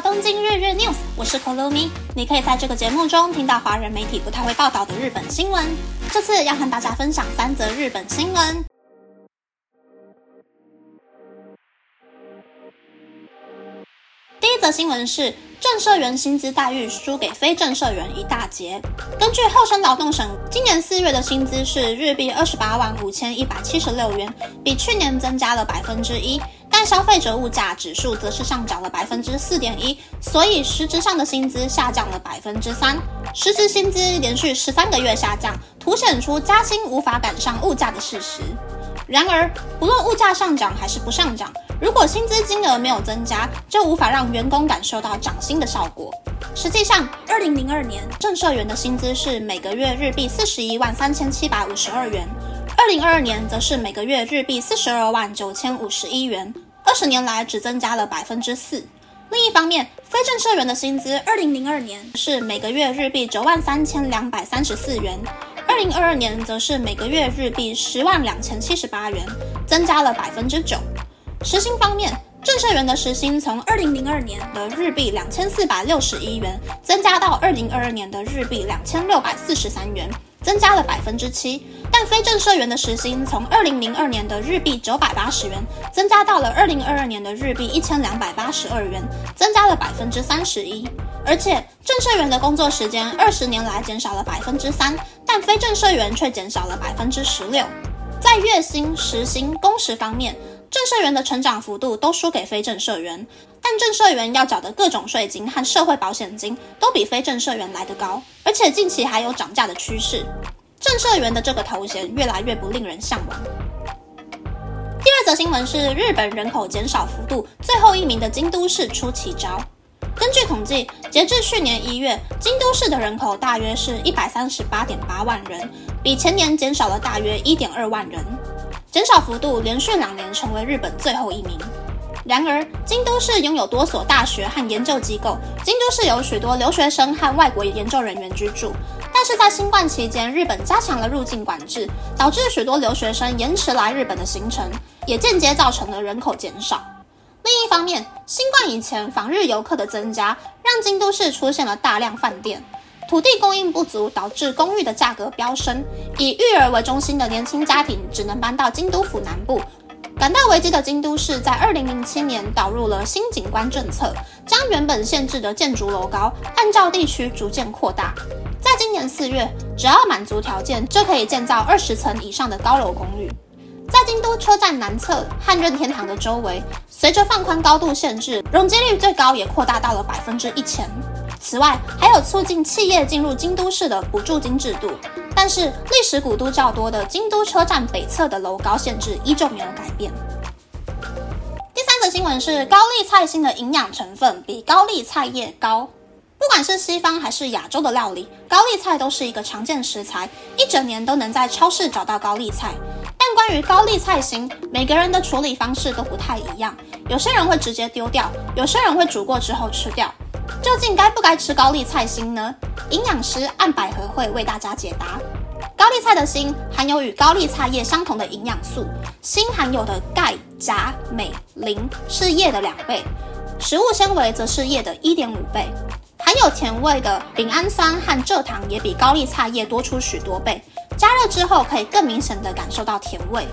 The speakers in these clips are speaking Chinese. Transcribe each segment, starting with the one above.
东京日日 news，我是 Kolumi。你可以在这个节目中听到华人媒体不太会报道的日本新闻。这次要和大家分享三则日本新闻。第一则新闻是。正社员薪资待遇输给非正社员一大截。根据厚生劳动省今年四月的薪资是日币二十八万五千一百七十六元，比去年增加了百分之一，但消费者物价指数则是上涨了百分之四点一，所以实质上的薪资下降了百分之三。实质薪资连续十三个月下降，凸显出加薪无法赶上物价的事实。然而，不论物价上涨还是不上涨，如果薪资金额没有增加，就无法让员工感受到涨薪的效果。实际上，二零零二年正社员的薪资是每个月日币四十一万三千七百五十二元，二零二二年则是每个月日币四十二万九千五十一元，二十年来只增加了百分之四。另一方面，非正社员的薪资二零零二年是每个月日币九万三千两百三十四元。二零二二年则是每个月日币十万两千七十八元，增加了百分之九。时薪方面，正社员的时薪从二零零二年的日币两千四百六十一元，增加到二零二二年的日币两千六百四十三元，增加了百分之七。但非正社员的时薪从二零零二年的日币九百八十元，增加到了二零二二年的日币一千两百八十二元，增加了百分之三十一。而且正社员的工作时间二十年来减少了百分之三，但非正社员却减少了百分之十六。在月薪、时薪、工时方面，正社员的成长幅度都输给非正社员，但正社员要缴的各种税金和社会保险金都比非正社员来得高，而且近期还有涨价的趋势。正社员的这个头衔越来越不令人向往。第二则新闻是日本人口减少幅度最后一名的京都市出奇招。根据统计，截至去年一月，京都市的人口大约是一百三十八点八万人，比前年减少了大约一点二万人，减少幅度连续两年成为日本最后一名。然而，京都市拥有多所大学和研究机构，京都市有许多留学生和外国研究人员居住。但是在新冠期间，日本加强了入境管制，导致许多留学生延迟来日本的行程，也间接造成了人口减少。另一方面，新冠以前访日游客的增加，让京都市出现了大量饭店，土地供应不足，导致公寓的价格飙升。以育儿为中心的年轻家庭只能搬到京都府南部。感到危机的京都市在二零零七年导入了新景观政策，将原本限制的建筑楼高按照地区逐渐扩大。在今年四月，只要满足条件，就可以建造二十层以上的高楼公寓。在京都车站南侧和任天堂的周围，随着放宽高度限制，容积率最高也扩大到了百分之一千。此外，还有促进企业进入京都市的补助金制度。但是，历史古都较多的京都车站北侧的楼高限制依旧没有改变。第三则新闻是，高丽菜心的营养成分比高丽菜叶高。不管是西方还是亚洲的料理，高丽菜都是一个常见食材，一整年都能在超市找到高丽菜。但关于高丽菜心，每个人的处理方式都不太一样。有些人会直接丢掉，有些人会煮过之后吃掉。究竟该不该吃高丽菜心呢？营养师按百合会为大家解答。高丽菜的心含有与高丽菜叶相同的营养素，锌含有的钙、钾、镁、磷是叶的两倍，食物纤维则是叶的一点五倍。含有甜味的丙氨酸和蔗糖也比高丽菜叶多出许多倍，加热之后可以更明显的感受到甜味。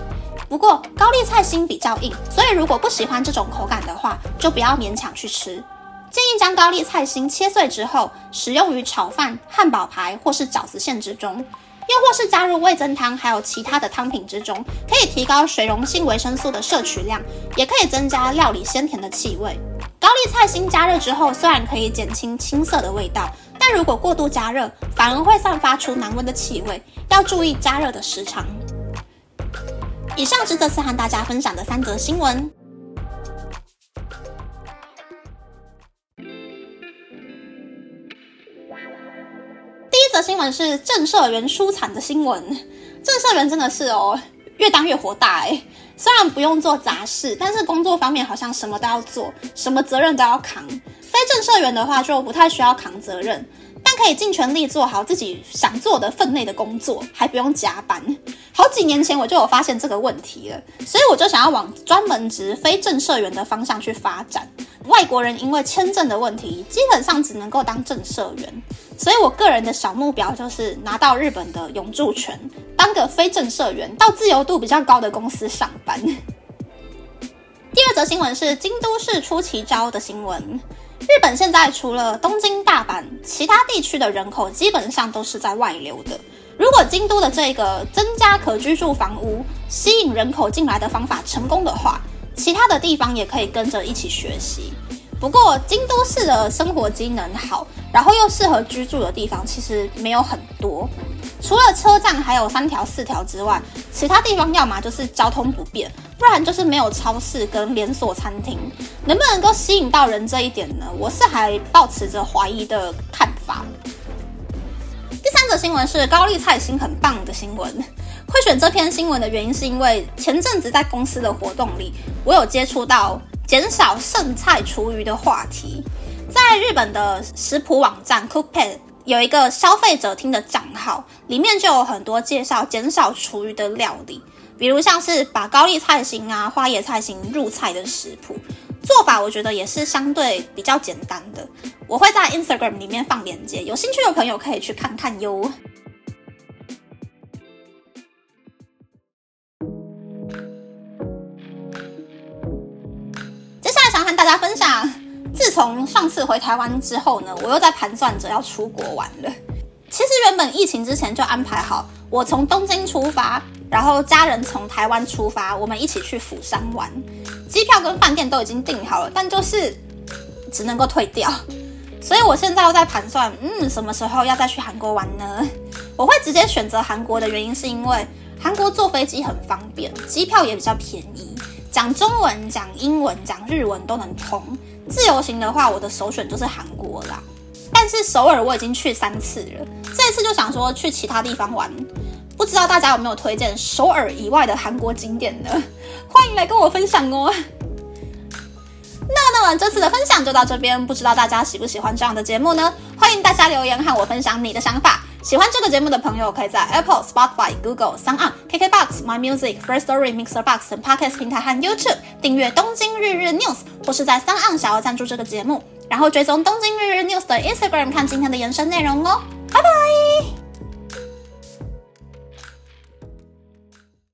不过高丽菜心比较硬，所以如果不喜欢这种口感的话，就不要勉强去吃。建议将高丽菜心切碎之后，使用于炒饭、汉堡排或是饺子馅之中，又或是加入味增汤还有其他的汤品之中，可以提高水溶性维生素的摄取量，也可以增加料理鲜甜的气味。高丽菜心加热之后，虽然可以减轻青涩的味道，但如果过度加热，反而会散发出难闻的气味。要注意加热的时长。以上是这次和大家分享的三则新闻。第一则新闻是正社员输惨的新闻。正社员真的是哦，越当越火大哎。虽然不用做杂事，但是工作方面好像什么都要做，什么责任都要扛。非正社员的话就不太需要扛责任，但可以尽全力做好自己想做的分内的工作，还不用加班。好几年前我就有发现这个问题了，所以我就想要往专门职非正社员的方向去发展。外国人因为签证的问题，基本上只能够当正社员。所以我个人的小目标就是拿到日本的永住权，当个非正社员，到自由度比较高的公司上班。第二则新闻是京都市出奇招的新闻。日本现在除了东京、大阪，其他地区的人口基本上都是在外流的。如果京都的这个增加可居住房屋、吸引人口进来的方法成功的话，其他的地方也可以跟着一起学习。不过，京都市的生活机能好，然后又适合居住的地方其实没有很多。除了车站还有三条四条之外，其他地方要么就是交通不便，不然就是没有超市跟连锁餐厅。能不能够吸引到人这一点呢？我是还抱持着怀疑的看法。第三则新闻是高丽菜心很棒的新闻。会选这篇新闻的原因是因为前阵子在公司的活动里，我有接触到。减少剩菜厨余的话题，在日本的食谱网站 Cookpad 有一个消费者厅的账号，里面就有很多介绍减少厨余的料理，比如像是把高丽菜心啊、花椰菜心入菜的食谱做法，我觉得也是相对比较简单的。我会在 Instagram 里面放链接，有兴趣的朋友可以去看看哟。分享，自从上次回台湾之后呢，我又在盘算着要出国玩了。其实原本疫情之前就安排好，我从东京出发，然后家人从台湾出发，我们一起去釜山玩，机票跟饭店都已经订好了，但就是只能够退掉。所以我现在又在盘算，嗯，什么时候要再去韩国玩呢？我会直接选择韩国的原因是因为韩国坐飞机很方便，机票也比较便宜。讲中文、讲英文、讲日文都能通。自由行的话，我的首选就是韩国啦。但是首尔我已经去三次了，这次就想说去其他地方玩。不知道大家有没有推荐首尔以外的韩国景点呢？欢迎来跟我分享哦。那那么这次的分享就到这边，不知道大家喜不喜欢这样的节目呢？欢迎大家留言和我分享你的想法。喜欢这个节目的朋友，可以在 Apple、Spotify、Google、s o n KKBox、My Music、First Story、Mixer Box 等 Podcast 平台和 YouTube 订阅《东京日日 News》，或是在 s o n 想要赞助这个节目，然后追踪《东京日日 News》的 Instagram 看今天的延伸内容哦。拜拜。